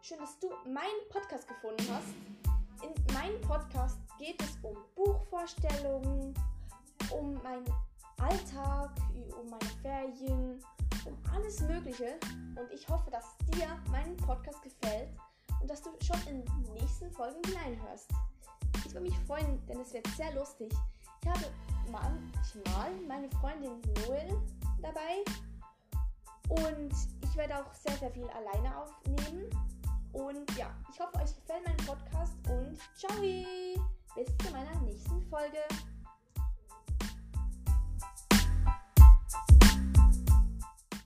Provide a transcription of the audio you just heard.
Schön, dass du meinen Podcast gefunden hast. In meinem Podcast geht es um Buchvorstellungen, um meinen Alltag, um meine Ferien, um alles Mögliche. Und ich hoffe, dass dir mein Podcast gefällt und dass du schon in die nächsten Folgen hineinhörst. Ich würde mich freuen, denn es wird sehr lustig. Ich habe manchmal meine Freundin Noel dabei und ich werde auch sehr, sehr viel alleine aufnehmen. Ich hoffe, euch gefällt mein Podcast und ciao! Bis zu meiner nächsten Folge.